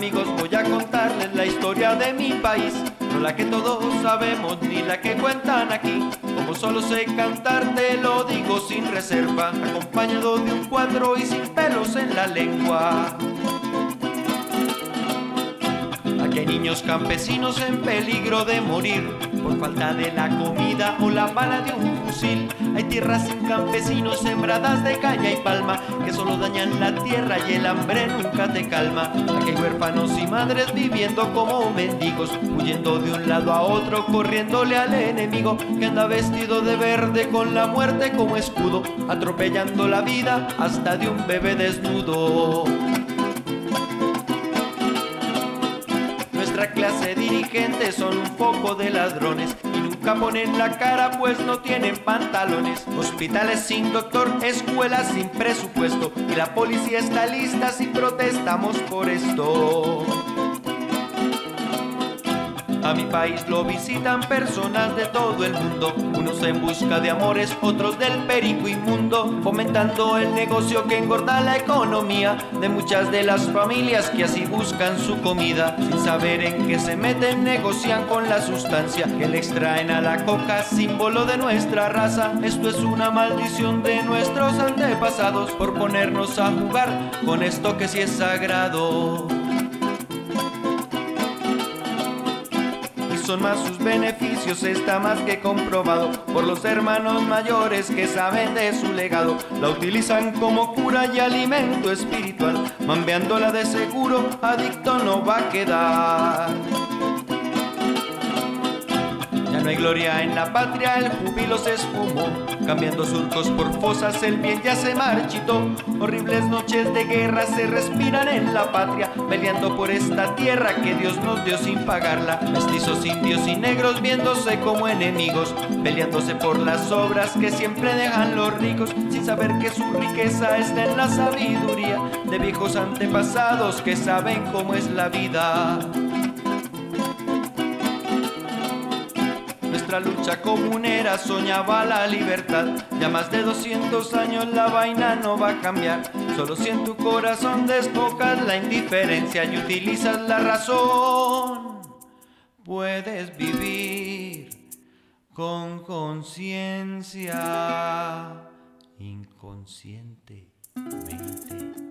amigos voy a contarles la historia de mi país, no la que todos sabemos ni la que cuentan aquí. Como solo sé cantar te lo digo sin reserva, acompañado de un cuadro y sin pelos en la lengua. Niños campesinos en peligro de morir por falta de la comida o la bala de un fusil. Hay tierras sin campesinos sembradas de caña y palma que solo dañan la tierra y el hambre nunca te calma. Aquí hay huérfanos y madres viviendo como mendigos, huyendo de un lado a otro, corriéndole al enemigo que anda vestido de verde con la muerte como escudo, atropellando la vida hasta de un bebé desnudo. Nuestra clase dirigente son un poco de ladrones y nunca ponen la cara pues no tienen pantalones. Hospitales sin doctor, escuelas sin presupuesto y la policía está lista si protestamos por esto. A mi país lo visitan personas de todo el mundo, unos en busca de amores, otros del perico inmundo, fomentando el negocio que engorda la economía de muchas de las familias que así buscan su comida, sin saber en qué se meten, negocian con la sustancia que le extraen a la coca, símbolo de nuestra raza. Esto es una maldición de nuestros antepasados por ponernos a jugar con esto que sí es sagrado. Son más sus beneficios, está más que comprobado por los hermanos mayores que saben de su legado. La utilizan como cura y alimento espiritual, mambeándola de seguro, adicto no va a quedar. Gloria en la patria, el júbilo se esfumó, cambiando surcos por fosas, el bien ya se marchitó. Horribles noches de guerra se respiran en la patria, peleando por esta tierra que Dios nos dio sin pagarla. Mestizos indios y negros viéndose como enemigos, peleándose por las obras que siempre dejan los ricos, sin saber que su riqueza está en la sabiduría de viejos antepasados que saben cómo es la vida. Nuestra lucha comunera soñaba la libertad. Ya más de 200 años la vaina no va a cambiar. Solo si en tu corazón desbocas la indiferencia y utilizas la razón, puedes vivir con conciencia inconscientemente.